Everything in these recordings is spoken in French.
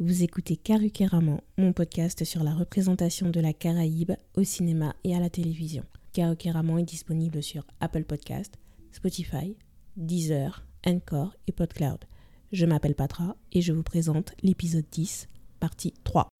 Vous écoutez Karukeraman, mon podcast sur la représentation de la Caraïbe au cinéma et à la télévision. Karukeraman est disponible sur Apple Podcast, Spotify, Deezer, Encore et PodCloud. Je m'appelle Patra et je vous présente l'épisode 10, partie 3.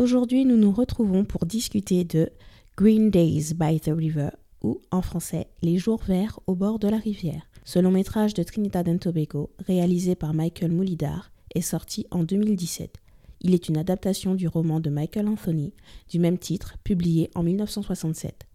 Aujourd'hui, nous nous retrouvons pour discuter de Green Days by the River, ou en français, Les jours verts au bord de la rivière. Ce long métrage de Trinidad and Tobago, réalisé par Michael Moulidar, est sorti en 2017. Il est une adaptation du roman de Michael Anthony, du même titre, publié en 1967.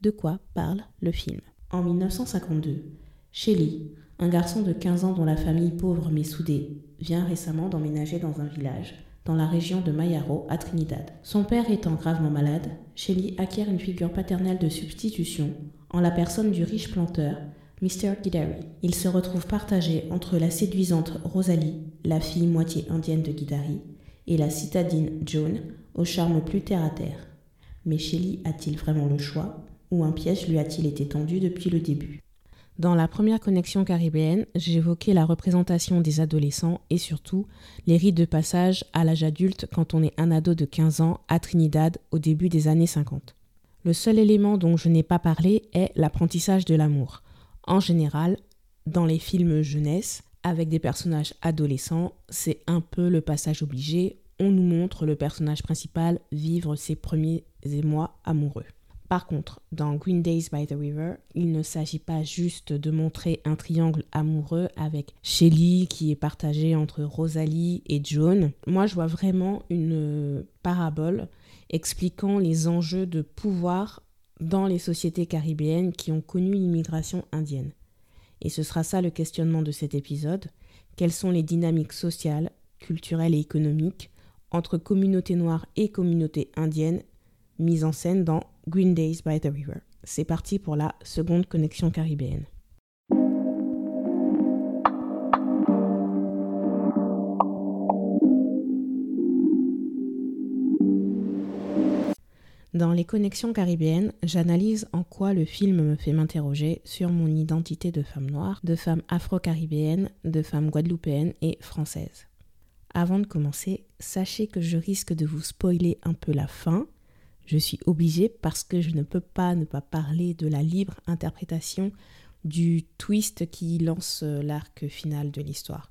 De quoi parle le film? En 1952, Shelly, un garçon de 15 ans dont la famille pauvre mais soudée, vient récemment d'emménager dans un village dans la région de Mayaro, à Trinidad. Son père étant gravement malade, Shelly acquiert une figure paternelle de substitution en la personne du riche planteur, Mr. Guidari. Il se retrouve partagé entre la séduisante Rosalie, la fille moitié indienne de Guidari, et la citadine Joan, au charme plus terre-à-terre. Mais Shelly a-t-il vraiment le choix, ou un piège lui a-t-il été tendu depuis le début? Dans la première connexion caribéenne, j'évoquais la représentation des adolescents et surtout les rites de passage à l'âge adulte quand on est un ado de 15 ans à Trinidad au début des années 50. Le seul élément dont je n'ai pas parlé est l'apprentissage de l'amour. En général, dans les films jeunesse, avec des personnages adolescents, c'est un peu le passage obligé. On nous montre le personnage principal vivre ses premiers émois amoureux. Par contre, dans Green Days by the River, il ne s'agit pas juste de montrer un triangle amoureux avec Shelly qui est partagé entre Rosalie et Joan. Moi, je vois vraiment une parabole expliquant les enjeux de pouvoir dans les sociétés caribéennes qui ont connu l'immigration indienne. Et ce sera ça le questionnement de cet épisode. Quelles sont les dynamiques sociales, culturelles et économiques entre communautés noires et communautés indiennes mises en scène dans Green Days by the River. C'est parti pour la seconde connexion caribéenne. Dans les connexions caribéennes, j'analyse en quoi le film me fait m'interroger sur mon identité de femme noire, de femme afro-caribéenne, de femme guadeloupéenne et française. Avant de commencer, sachez que je risque de vous spoiler un peu la fin, je suis obligée parce que je ne peux pas ne pas parler de la libre interprétation du twist qui lance euh, l'arc final de l'histoire.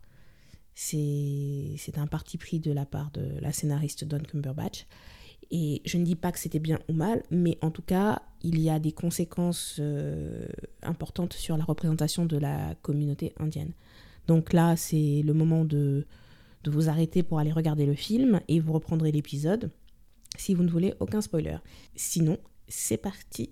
C'est un parti pris de la part de la scénariste Don Cumberbatch. Et je ne dis pas que c'était bien ou mal, mais en tout cas, il y a des conséquences euh, importantes sur la représentation de la communauté indienne. Donc là, c'est le moment de, de vous arrêter pour aller regarder le film et vous reprendrez l'épisode si vous ne voulez aucun spoiler. Sinon, c'est parti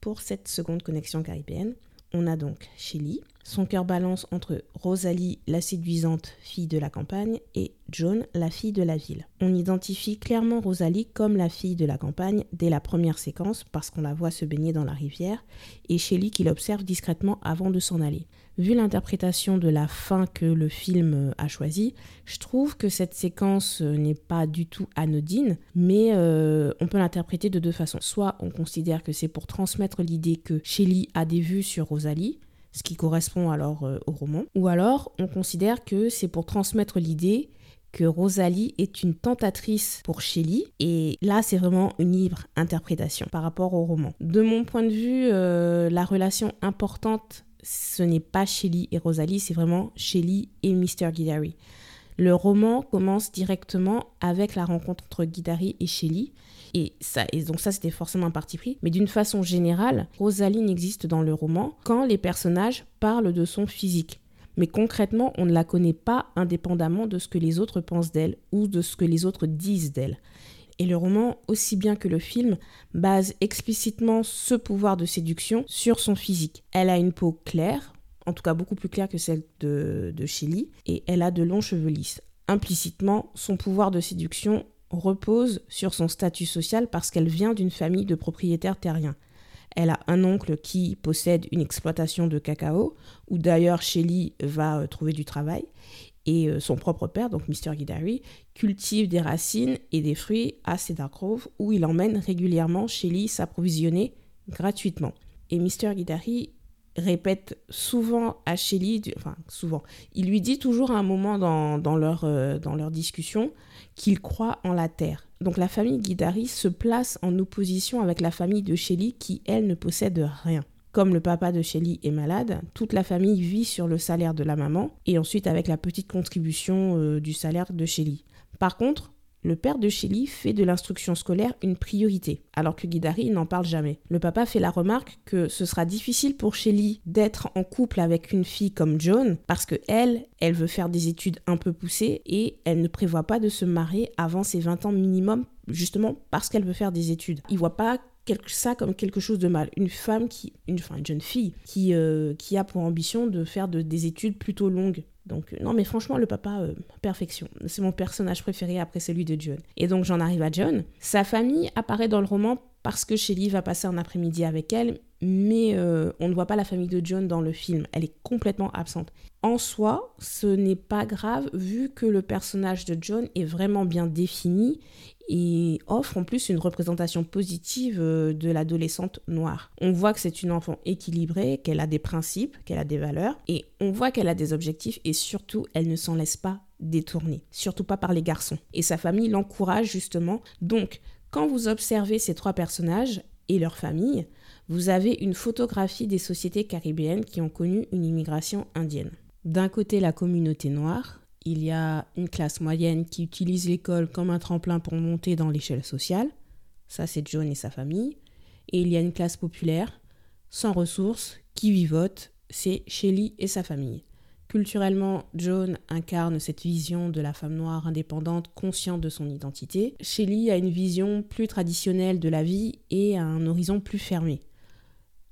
pour cette seconde connexion caribéenne. On a donc Shelly. Son cœur balance entre Rosalie, la séduisante fille de la campagne, et Joan, la fille de la ville. On identifie clairement Rosalie comme la fille de la campagne dès la première séquence parce qu'on la voit se baigner dans la rivière, et Shelly qui l'observe discrètement avant de s'en aller vu l'interprétation de la fin que le film euh, a choisie, je trouve que cette séquence euh, n'est pas du tout anodine, mais euh, on peut l'interpréter de deux façons. Soit on considère que c'est pour transmettre l'idée que Shelley a des vues sur Rosalie, ce qui correspond alors au roman, ou alors on considère que c'est pour transmettre l'idée que Rosalie est une tentatrice pour Shelley. Et là, c'est vraiment une libre interprétation par rapport au roman. De mon point de vue, la relation importante ce n'est pas Shelly et Rosalie, c'est vraiment Shelly et Mr. Guidari. Le roman commence directement avec la rencontre entre Guidari et Shelly. Et, ça, et donc ça, c'était forcément un parti pris. Mais d'une façon générale, Rosalie n'existe dans le roman quand les personnages parlent de son physique. Mais concrètement, on ne la connaît pas indépendamment de ce que les autres pensent d'elle ou de ce que les autres disent d'elle et le roman, aussi bien que le film, base explicitement ce pouvoir de séduction sur son physique. Elle a une peau claire, en tout cas beaucoup plus claire que celle de, de Shelly, et elle a de longs cheveux lisses. Implicitement, son pouvoir de séduction repose sur son statut social parce qu'elle vient d'une famille de propriétaires terriens. Elle a un oncle qui possède une exploitation de cacao, où d'ailleurs Shelly va euh, trouver du travail, et euh, son propre père, donc Mr. Guidari, cultive des racines et des fruits à Cedar Grove où il emmène régulièrement Shelly s'approvisionner gratuitement. Et Mr. Guidari répète souvent à Shelly, enfin souvent, il lui dit toujours à un moment dans, leur, euh, dans leur discussion qu'il croit en la terre. Donc la famille Guidari se place en opposition avec la famille de Shelly qui, elle, ne possède rien. Comme le papa de Shelly est malade, toute la famille vit sur le salaire de la maman et ensuite avec la petite contribution euh, du salaire de Shelly. Par contre, le père de Shelly fait de l'instruction scolaire une priorité, alors que Guidari n'en parle jamais. Le papa fait la remarque que ce sera difficile pour Shelly d'être en couple avec une fille comme Joan, parce que elle, elle veut faire des études un peu poussées et elle ne prévoit pas de se marier avant ses 20 ans minimum, justement parce qu'elle veut faire des études. Il voit pas ça comme quelque chose de mal. Une femme qui, une, enfin, une jeune fille qui, euh, qui a pour ambition de faire des études plutôt longues. Donc euh, non mais franchement le papa euh, perfection. C'est mon personnage préféré après celui de John. Et donc j'en arrive à John. Sa famille apparaît dans le roman parce que Shelly va passer un après-midi avec elle, mais on ne voit pas la famille de John dans le film. Elle est complètement absente. En soi, ce n'est pas grave vu que le personnage de John est vraiment bien défini et offre en plus une représentation positive euh, de l'adolescente noire. On voit que c'est une enfant équilibrée, qu'elle a des principes, qu'elle a des valeurs, et on voit qu'elle a des objectifs, et surtout, elle ne s'en laisse pas détourner, surtout pas par les garçons. Et sa famille l'encourage justement. Donc, quand vous observez ces trois personnages et leur famille, vous avez une photographie des sociétés caribéennes qui ont connu une immigration indienne. D'un côté, la communauté noire, il y a une classe moyenne qui utilise l'école comme un tremplin pour monter dans l'échelle sociale. Ça, c'est John et sa famille. Et il y a une classe populaire, sans ressources, qui vivote. C'est Shelly et sa famille. Culturellement, John incarne cette vision de la femme noire indépendante, consciente de son identité. Shelly a une vision plus traditionnelle de la vie et a un horizon plus fermé.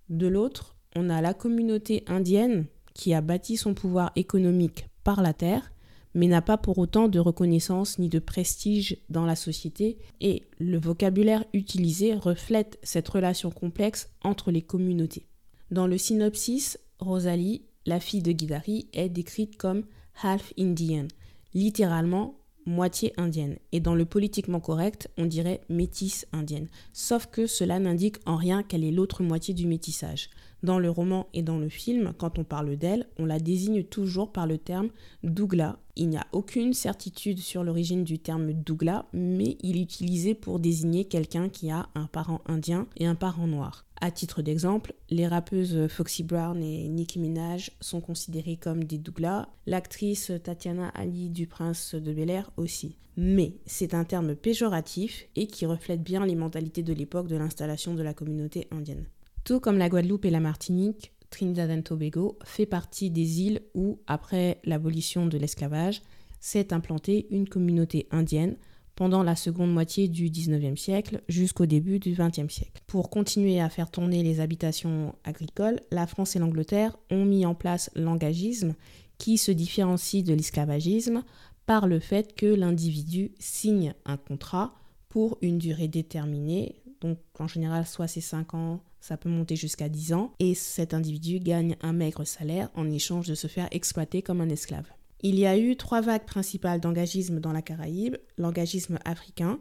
De l'autre, on a la communauté indienne qui a bâti son pouvoir économique par la terre mais n'a pas pour autant de reconnaissance ni de prestige dans la société, et le vocabulaire utilisé reflète cette relation complexe entre les communautés. Dans le synopsis, Rosalie, la fille de Guidari, est décrite comme half Indian, littéralement moitié indienne, et dans le politiquement correct, on dirait métisse indienne, sauf que cela n'indique en rien qu'elle est l'autre moitié du métissage. Dans le roman et dans le film, quand on parle d'elle, on la désigne toujours par le terme Douglas. Il n'y a aucune certitude sur l'origine du terme Douglas, mais il est utilisé pour désigner quelqu'un qui a un parent indien et un parent noir. À titre d'exemple, les rappeuses Foxy Brown et Nicki Minaj sont considérées comme des Douglas, l'actrice Tatiana Ali du Prince de Bel Air aussi. Mais c'est un terme péjoratif et qui reflète bien les mentalités de l'époque de l'installation de la communauté indienne. Tout comme la Guadeloupe et la Martinique, Trinidad et Tobago fait partie des îles où, après l'abolition de l'esclavage, s'est implantée une communauté indienne pendant la seconde moitié du 19e siècle jusqu'au début du 20e siècle. Pour continuer à faire tourner les habitations agricoles, la France et l'Angleterre ont mis en place l'engagisme qui se différencie de l'esclavagisme par le fait que l'individu signe un contrat pour une durée déterminée, donc en général soit c'est 5 ans, ça peut monter jusqu'à 10 ans, et cet individu gagne un maigre salaire en échange de se faire exploiter comme un esclave. Il y a eu trois vagues principales d'engagisme dans la Caraïbe. L'engagisme africain.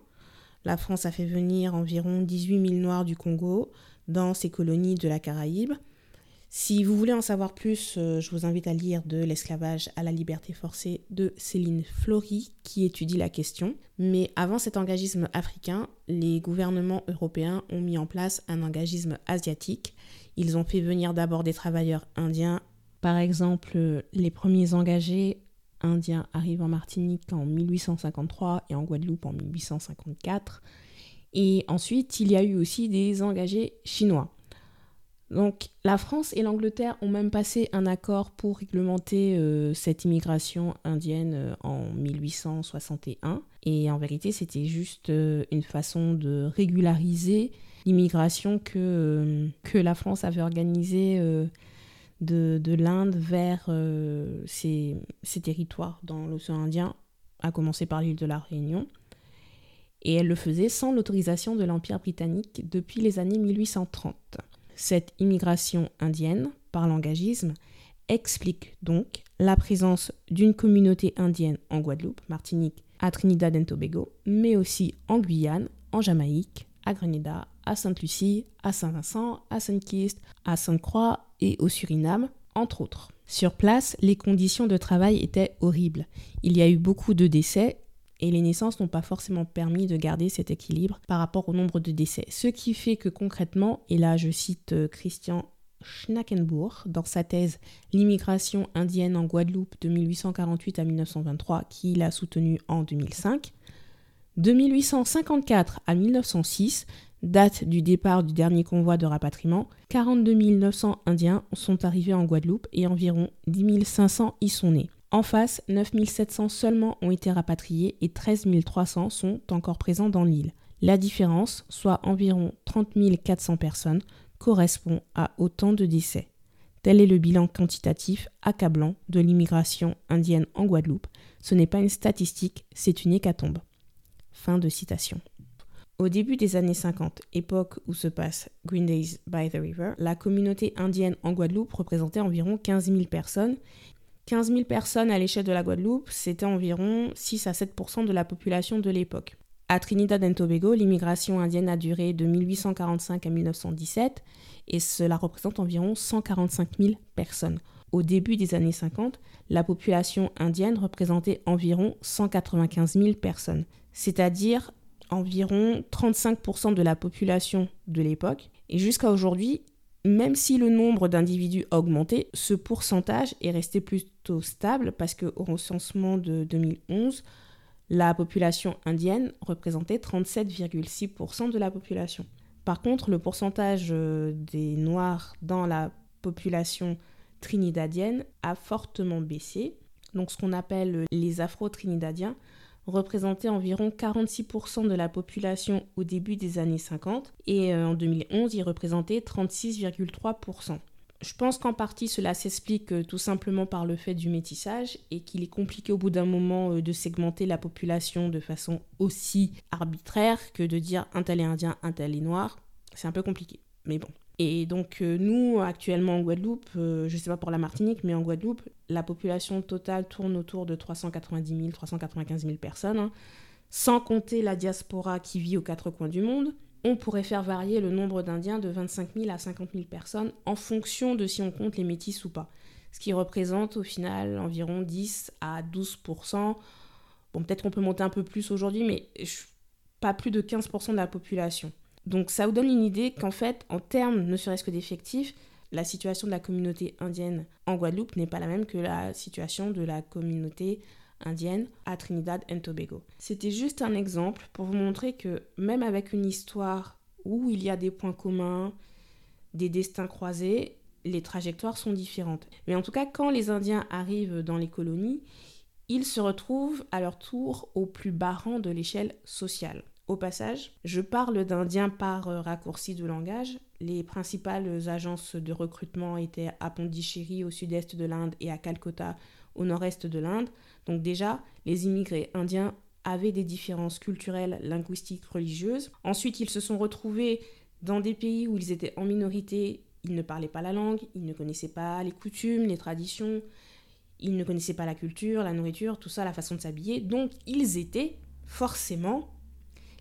La France a fait venir environ 18 000 Noirs du Congo dans ses colonies de la Caraïbe. Si vous voulez en savoir plus, euh, je vous invite à lire De l'esclavage à la liberté forcée de Céline Flory qui étudie la question. Mais avant cet engagisme africain, les gouvernements européens ont mis en place un engagisme asiatique. Ils ont fait venir d'abord des travailleurs indiens. Par exemple, les premiers engagés indiens arrivent en Martinique en 1853 et en Guadeloupe en 1854. Et ensuite, il y a eu aussi des engagés chinois. Donc la France et l'Angleterre ont même passé un accord pour réglementer euh, cette immigration indienne euh, en 1861. Et en vérité, c'était juste euh, une façon de régulariser l'immigration que, la France avait organisée de, de l'Inde vers ces territoires dans l'océan Indien, à commencer par l'île de la Réunion. Et elle le faisait sans l'autorisation de l'Empire britannique depuis les années 1830. Cette immigration indienne, par l'engagisme, explique donc la présence d'une communauté indienne en Guadeloupe, Martinique, à Trinidad et Tobago, mais aussi en Guyane, en Jamaïque, à Grenada, à Sainte-Lucie, à Saint-Vincent, à Saint-Kitts, à Sainte-Croix et au Suriname, entre autres. Sur place, les conditions de travail étaient horribles. Il y a eu beaucoup de décès et les naissances n'ont pas forcément permis de garder cet équilibre par rapport au nombre de décès. Ce qui fait que concrètement, et là je cite euh, Christian Schnackenbourg dans sa thèse L'immigration indienne en Guadeloupe de 1848 à 1923 qu'il a soutenu en 2005, de 1854 à 1906, date du départ du dernier convoi de rapatriement, 42 900 Indiens sont arrivés en Guadeloupe et environ 10 500 y sont nés. En face, 9 700 seulement ont été rapatriés et 13 300 sont encore présents dans l'île. La différence, soit environ 30 400 personnes, correspond à autant de décès. Tel est le bilan quantitatif accablant de l'immigration indienne en Guadeloupe. Ce n'est pas une statistique, c'est une hécatombe. Fin de citation. Au début des années 50, époque où se passe Green Days by the River, la communauté indienne en Guadeloupe représentait environ 15 000 personnes. 15 000 personnes à l'échelle de la Guadeloupe, c'était environ 6 à 7% de la population de l'époque. À Trinidad et Tobago, l'immigration indienne a duré de 1845 à 1917 et cela représente environ 145 000 personnes. Au début des années 50, la population indienne représentait environ 195 000 personnes, c'est-à-dire environ 35% de la population de l'époque. Et jusqu'à aujourd'hui, même si le nombre d'individus a augmenté, ce pourcentage est resté plutôt stable parce qu'au recensement de 2011, la population indienne représentait 37,6% de la population. Par contre, le pourcentage euh, des Noirs dans la population trinidadienne a fortement baissé. Donc ce qu'on appelle les Afro-Trinidadiens représentait environ 46% de la population au début des années 50 et euh, en 2011, il représentait 36,3%. Je pense qu'en partie cela s'explique euh, tout simplement par le fait du métissage et qu'il est compliqué au bout d'un moment euh, de segmenter la population de façon aussi arbitraire que de dire un tel indien, un tel noir. C'est un peu compliqué, mais bon. Et donc euh, nous, actuellement en Guadeloupe, euh, je ne sais pas pour la Martinique, mais en Guadeloupe, la population totale tourne autour de 390 000, 395 000 personnes, hein. sans compter la diaspora qui vit aux quatre coins du monde. On pourrait faire varier le nombre d'Indiens de 25 000 à 50 000 personnes en fonction de si on compte les métis ou pas. Ce qui représente au final environ 10 à 12% Bon, peut-être qu'on peut monter un peu plus aujourd'hui, mais pas plus de 15 de la population. Donc ça vous donne une idée qu'en fait, en termes ne serait-ce que d'effectifs, la situation de la communauté indienne en Guadeloupe n'est pas la même que la situation de la communauté indienne à Trinidad et Tobago. C'était juste un exemple pour vous montrer que même avec une histoire où il y a des points communs, des destins croisés, les trajectoires sont différentes. Mais en tout cas, quand les Indiens arrivent dans les colonies, ils se retrouvent à leur tour au plus bas rang de l'échelle sociale. Au passage, je parle d'Indiens par euh, raccourci de langage. Les principales agences de recrutement étaient à Pondichéry au sud-est de l'Inde et à Calcutta au nord-est de l'Inde. Donc déjà, les immigrés indiens avaient des différences culturelles, linguistiques, religieuses. Ensuite, ils se sont retrouvés dans des pays où ils étaient en minorité, ils ne parlaient pas la langue, ils ne connaissaient pas les coutumes, les traditions, ils ne connaissaient pas la culture, la nourriture, tout ça, la façon de s'habiller. Donc ils étaient forcément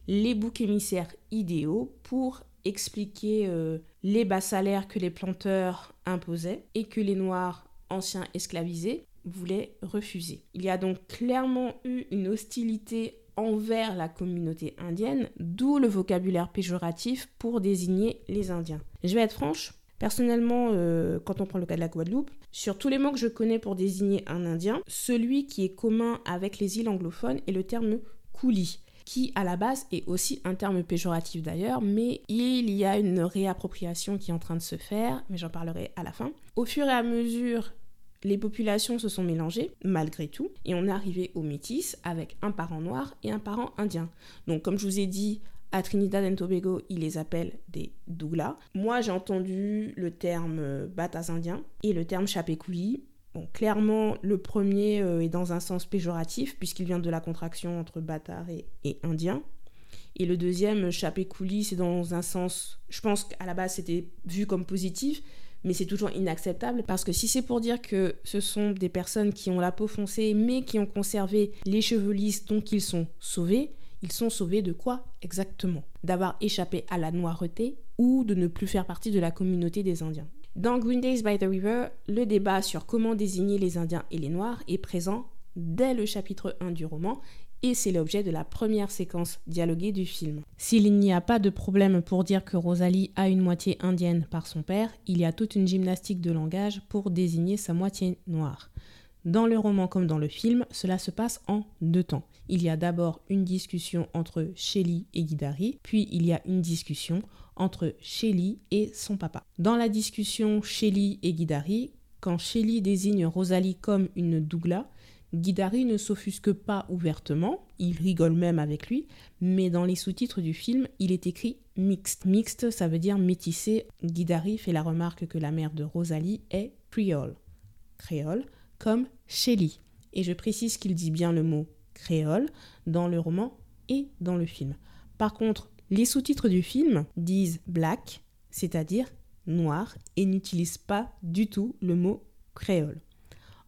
les boucs émissaires idéaux pour expliquer euh, les bas salaires que les planteurs imposaient et que les Noirs anciens esclavisés voulaient refuser. Il y a donc clairement eu une hostilité envers la communauté indienne, d'où le vocabulaire péjoratif pour désigner les Indiens. Je vais être franche, personnellement, euh, quand on prend le cas de la Guadeloupe, sur tous les mots que je connais pour désigner un Indien, celui qui est commun avec les îles anglophones est le terme coulis qui à la base est aussi un terme péjoratif d'ailleurs, mais il y a une réappropriation qui est en train de se faire, mais j'en parlerai à la fin. Au fur et à mesure, les populations se sont mélangées, malgré tout, et on est arrivé aux métis avec un parent noir et un parent indien. Donc comme je vous ai dit, à Trinidad et Tobago, ils les appellent des Douglas. Moi, j'ai entendu le terme Batas indien et le terme Chapekuli Bon, clairement, le premier euh, est dans un sens péjoratif, puisqu'il vient de la contraction entre bâtard et, indien. Et le deuxième, chapé coulis, c'est dans un sens, je pense qu'à la base c'était vu comme positif, mais c'est toujours inacceptable parce que si c'est pour dire que ce sont des personnes qui ont la peau foncée mais qui ont conservé les cheveux lisses donc ils sont sauvés, ils sont sauvés de quoi exactement? D'avoir échappé à la noireté ou de ne plus faire partie de la communauté des Indiens. Dans Green Days by the River, le débat sur comment désigner les Indiens et les Noirs est présent dès le chapitre 1 du roman et c'est l'objet de la première séquence dialoguée du film. S'il n'y a pas de problème pour dire que Rosalie a une moitié indienne par son père, il y a toute une gymnastique de langage pour désigner sa moitié noire. Dans le roman comme dans le film, cela se passe en deux temps. Il y a d'abord une discussion entre Shelly et Guidari, puis il y a une discussion entre Shelly et son papa. Dans la discussion Shelly et Guidari, quand Shelly désigne Rosalie comme une dougla, Guidari ne s'offusque pas ouvertement, il rigole même avec lui, mais dans les sous-titres du film, il est écrit mixte. Mixte, ça veut dire métissé. Guidari fait la remarque que la mère de Rosalie est créole. Créole, comme Shelly. Et je précise qu'il dit bien le mot créole dans le roman et dans le film. Par contre, les sous-titres du film disent black, c'est-à-dire noir, et n'utilisent pas du tout le mot créole.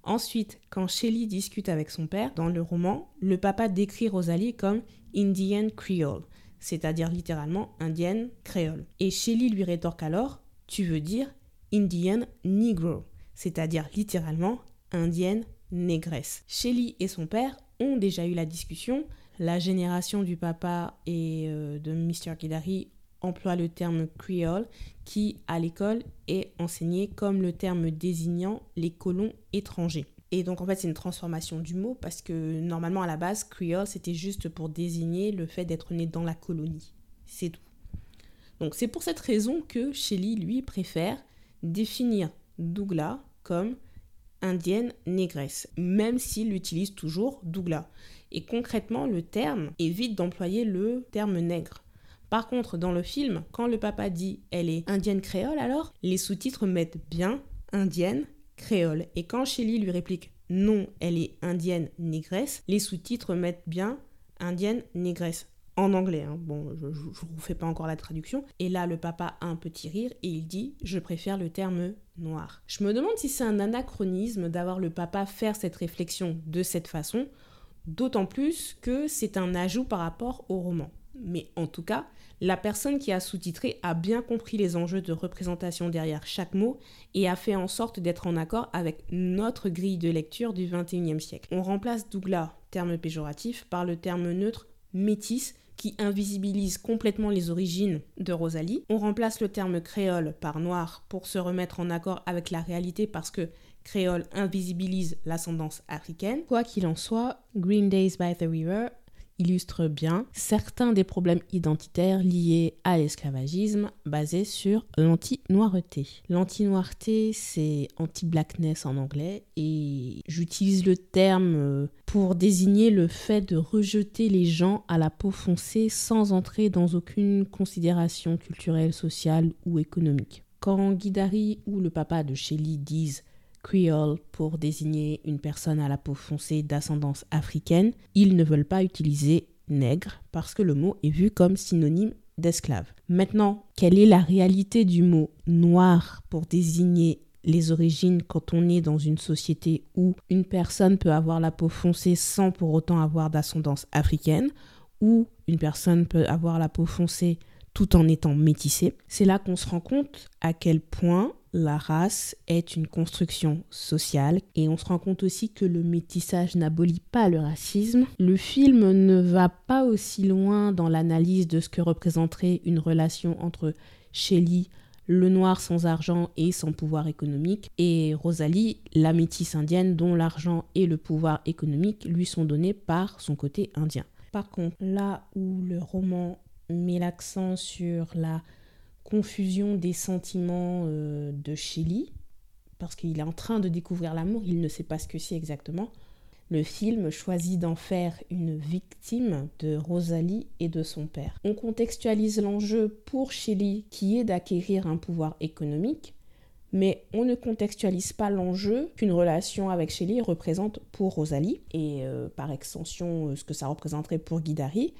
Ensuite, quand Shelly discute avec son père, dans le roman, le papa décrit Rosalie comme Indian Creole, c'est-à-dire littéralement indienne créole. Et Shelly lui rétorque alors Tu veux dire Indian Negro, c'est-à-dire littéralement indienne négresse. Shelly et son père ont déjà eu la discussion. La génération du papa et euh, de Mr. Kidari emploie le terme creole qui, à l'école, est enseigné comme le terme désignant les colons étrangers. Et donc en fait c'est une transformation du mot parce que normalement à la base creole c'était juste pour désigner le fait d'être né dans la colonie. C'est tout. Donc c'est pour cette raison que Shelley lui préfère définir Douglas comme indienne négresse, même s'il utilise toujours Douglas. Et concrètement, le terme évite d'employer le terme nègre. Par contre, dans le film, quand le papa dit elle est indienne créole, alors les sous-titres mettent bien indienne créole. Et quand Shelly lui réplique non, elle est indienne négresse, les sous-titres mettent bien indienne négresse en anglais. Hein. Bon, je ne vous fais pas encore la traduction. Et là, le papa a un petit rire et il dit Je préfère le terme noir. Je me demande si c'est un anachronisme d'avoir le papa faire cette réflexion de cette façon, d'autant plus que c'est un ajout par rapport au roman. Mais en tout cas, la personne qui a sous-titré a bien compris les enjeux de représentation derrière chaque mot et a fait en sorte d'être en accord avec notre grille de lecture du XXIe siècle. On remplace Douglas, terme péjoratif, par le terme neutre métis qui invisibilise complètement les origines de Rosalie. On remplace le terme créole par noir pour se remettre en accord avec la réalité parce que créole invisibilise l'ascendance africaine. Quoi qu'il en soit, Green Days by the River illustre bien certains des problèmes identitaires liés à l'esclavagisme basés sur l'anti-noireté. L'anti-noireté, c'est anti-blackness en anglais et j'utilise le terme euh, pour désigner le fait de rejeter les gens à la peau foncée sans entrer dans aucune considération culturelle, sociale ou économique. Quand Guidari ou le papa de Shelley disent creole pour désigner une personne à la peau foncée d'ascendance africaine, ils ne veulent pas utiliser nègre parce que le mot est vu comme synonyme d'esclave. Maintenant, quelle est la réalité du mot noir pour désigner les origines quand on est dans une société où une personne peut avoir la peau foncée sans pour autant avoir d'ascendance africaine, ou une personne peut avoir la peau foncée tout en étant métissée? C'est là qu'on se rend compte à quel point la race est une construction sociale et on se rend compte aussi que le métissage n'abolit pas le racisme. Le film ne va pas aussi loin dans l'analyse de ce que représenterait une relation entre Shelley, le noir sans argent et sans pouvoir économique, et Rosalie, la métisse indienne dont l'argent et le pouvoir économique lui sont donnés par son côté indien. Par contre, là où le roman met l'accent sur la confusion des sentiments euh, de Shelly, parce qu'il est en train de découvrir l'amour, il ne sait pas ce que c'est exactement. Le film choisit d'en faire une victime de Rosalie et de son père. On contextualise l'enjeu pour Shelly qui est d'acquérir un pouvoir économique, mais on ne contextualise pas l'enjeu qu'une relation avec Shelly représente pour Rosalie, et euh, par extension euh, ce que ça représenterait pour Guidari,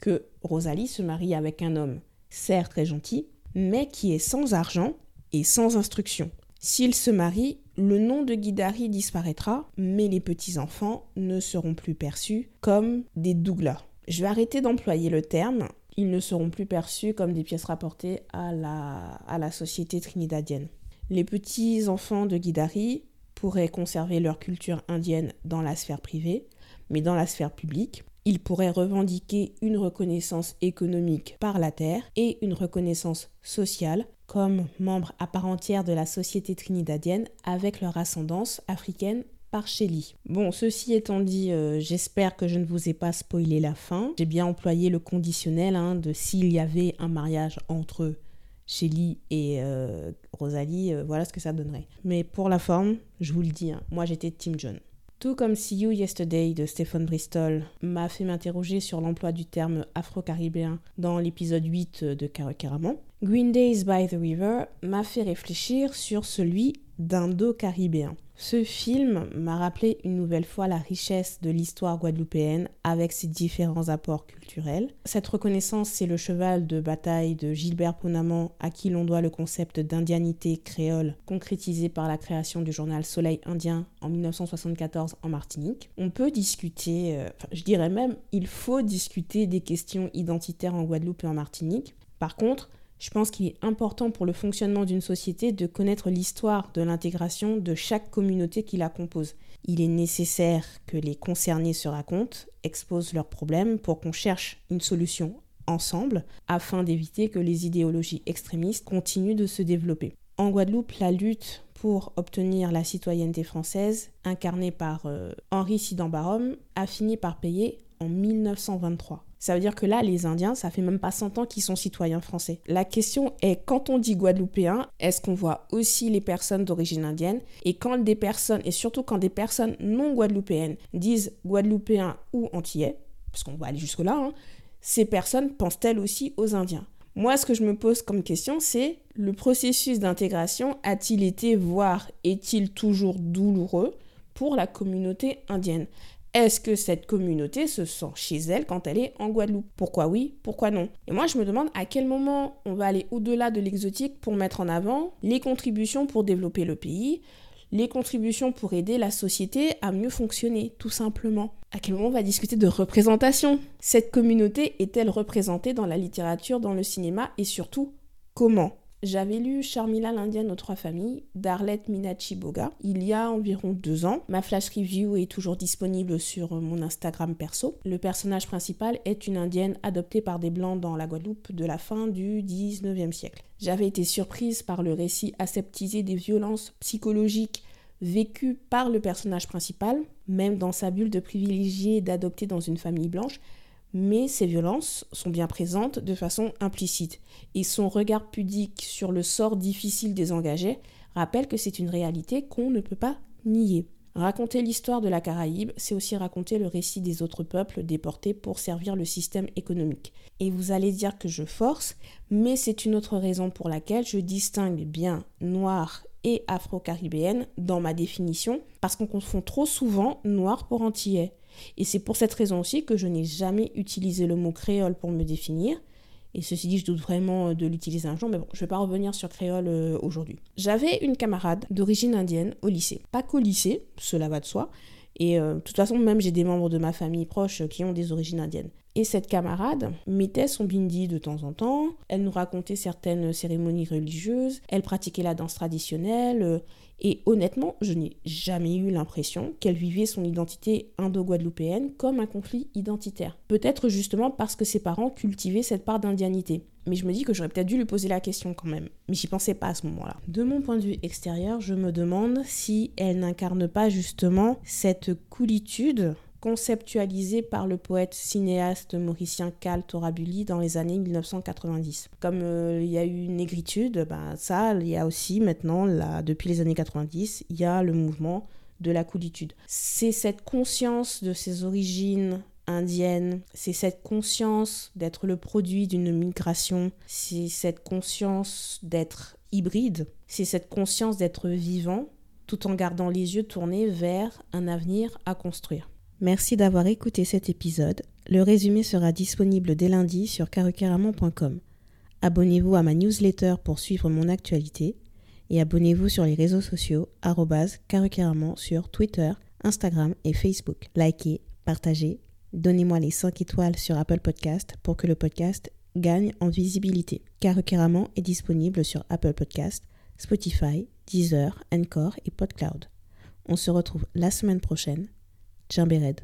que Rosalie se marie avec un homme certes très gentil, mais qui est sans argent et sans instruction. S'il se marie, le nom de Guidari disparaîtra, mais les petits-enfants ne seront plus perçus comme des Douglas. Je vais arrêter d'employer le terme. Ils ne seront plus perçus comme des pièces rapportées à la, à société trinidadienne. Les petits-enfants de Guidari pourraient conserver leur culture indienne dans la sphère privée, mais dans la sphère publique, ils pourraient revendiquer une reconnaissance économique par la terre et une reconnaissance sociale comme membres à part entière de la société trinidadienne avec leur ascendance africaine par Shelley. Bon, ceci étant dit, euh, j'espère que je ne vous ai pas spoilé la fin. J'ai bien employé le conditionnel hein, de s'il y avait un mariage entre Shelley et euh, Rosalie, euh, voilà ce que ça donnerait. Mais pour la forme, je vous le dis, hein, moi j'étais Team John. Tout comme See You Yesterday de Stephen Bristol m'a fait m'interroger sur l'emploi du terme afro-caribéen dans l'épisode 8 de Caraman, Green Days by the River m'a fait réfléchir sur celui d'indo-caribéen. Ce film m'a rappelé une nouvelle fois la richesse de l'histoire guadeloupéenne avec ses différents apports culturels. Cette reconnaissance, c'est le cheval de bataille de Gilbert Ponamant à qui l'on doit le concept d'indianité créole concrétisé par la création du journal Soleil indien en 1974 en Martinique. On peut discuter, euh, je dirais même, il faut discuter des questions identitaires en Guadeloupe et en Martinique. Par contre, je pense qu'il est important pour le fonctionnement d'une société de connaître l'histoire de l'intégration de chaque communauté qui la compose. Il est nécessaire que les concernés se racontent, exposent leurs problèmes pour qu'on cherche une solution ensemble afin d'éviter que les idéologies extrémistes continuent de se développer. En Guadeloupe, la lutte pour obtenir la citoyenneté française, incarnée par euh, Henri Sidambarom, a fini par payer en 1923. Ça veut dire que là, les Indiens, ça fait même pas 100 ans qu'ils sont citoyens français. La question est, quand on dit guadeloupéen, est-ce qu'on voit aussi les personnes d'origine indienne? Et quand des personnes, et surtout quand des personnes non guadeloupéennes disent guadeloupéen ou antillais, parce qu'on va aller jusque-là, hein, ces personnes pensent-elles aussi aux Indiens? Moi, ce que je me pose comme question, c'est le processus d'intégration a-t-il été, voire est-il toujours douloureux pour la communauté indienne? Est-ce que cette communauté se sent chez elle quand elle est en Guadeloupe? Pourquoi oui? Pourquoi non? Et moi, je me demande à quel moment on va aller au-delà de l'exotique pour mettre en avant les contributions pour développer le pays, les contributions pour aider la société à mieux fonctionner, tout simplement. À quel moment on va discuter de représentation? Cette communauté est-elle représentée dans la littérature, dans le cinéma? Et surtout comment? J'avais lu Charmila l'Indienne aux trois familles d'Arlette Minachi Boga il y a environ deux ans. Ma flash review est toujours disponible sur mon Instagram perso. Le personnage principal est une Indienne adoptée par des Blancs dans la Guadeloupe de la fin du 19e siècle. J'avais été surprise par le récit aseptisé des violences psychologiques vécues par le personnage principal, même dans sa bulle de privilégié d'adopter dans une famille blanche mais ces violences sont bien présentes de façon implicite, et son regard pudique sur le sort difficile des engagés rappelle que c'est une réalité qu'on ne peut pas nier. Raconter l'histoire de la Caraïbe, c'est aussi raconter le récit des autres peuples déportés pour servir le système économique. Et vous allez dire que je force, mais c'est une autre raison pour laquelle je distingue bien noir et afro-caribéenne dans ma définition, parce qu'on confond trop souvent noir pour antillais. Et c'est pour cette raison aussi que je n'ai jamais utilisé le mot créole pour me définir. Et ceci dit, je doute vraiment de l'utiliser un jour, mais bon, je ne vais pas revenir sur créole euh, aujourd'hui. J'avais une camarade d'origine indienne au lycée. Pas qu'au lycée, cela va de soi. Et euh, de toute façon, même j'ai des membres de ma famille proche qui ont des origines indiennes. Et cette camarade mettait son bindi de temps en temps, elle nous racontait certaines cérémonies religieuses, elle pratiquait la danse traditionnelle, euh, et honnêtement, je n'ai jamais eu l'impression qu'elle vivait son identité indo-guadeloupéenne comme un conflit identitaire. Peut-être justement parce que ses parents cultivaient cette part d'indianité. Mais je me dis que j'aurais peut-être dû lui poser la question quand même. Mais j'y pensais pas à ce moment-là. De mon point de vue extérieur, je me demande si elle n'incarne pas justement cette coolitude conceptualisé par le poète cinéaste mauricien Cal Torabuli dans les années 1990. Comme euh, il y a eu négritude, ben, ça, il y a aussi maintenant, là, depuis les années 90, il y a le mouvement de la coolitude. C'est cette conscience de ses origines indiennes, c'est cette conscience d'être le produit d'une migration, c'est cette conscience d'être hybride, c'est cette conscience d'être vivant tout en gardant les yeux tournés vers un avenir à construire. Merci d'avoir écouté cet épisode. Le résumé sera disponible dès lundi sur carucaramon.com. Abonnez-vous à ma newsletter pour suivre mon actualité et abonnez-vous sur les réseaux sociaux carrément sur Twitter, Instagram et Facebook. Likez, partagez, donnez-moi les 5 étoiles sur Apple Podcast pour que le podcast gagne en visibilité. Carrément est disponible sur Apple Podcast, Spotify, Deezer, Encore et PodCloud. On se retrouve la semaine prochaine. Red.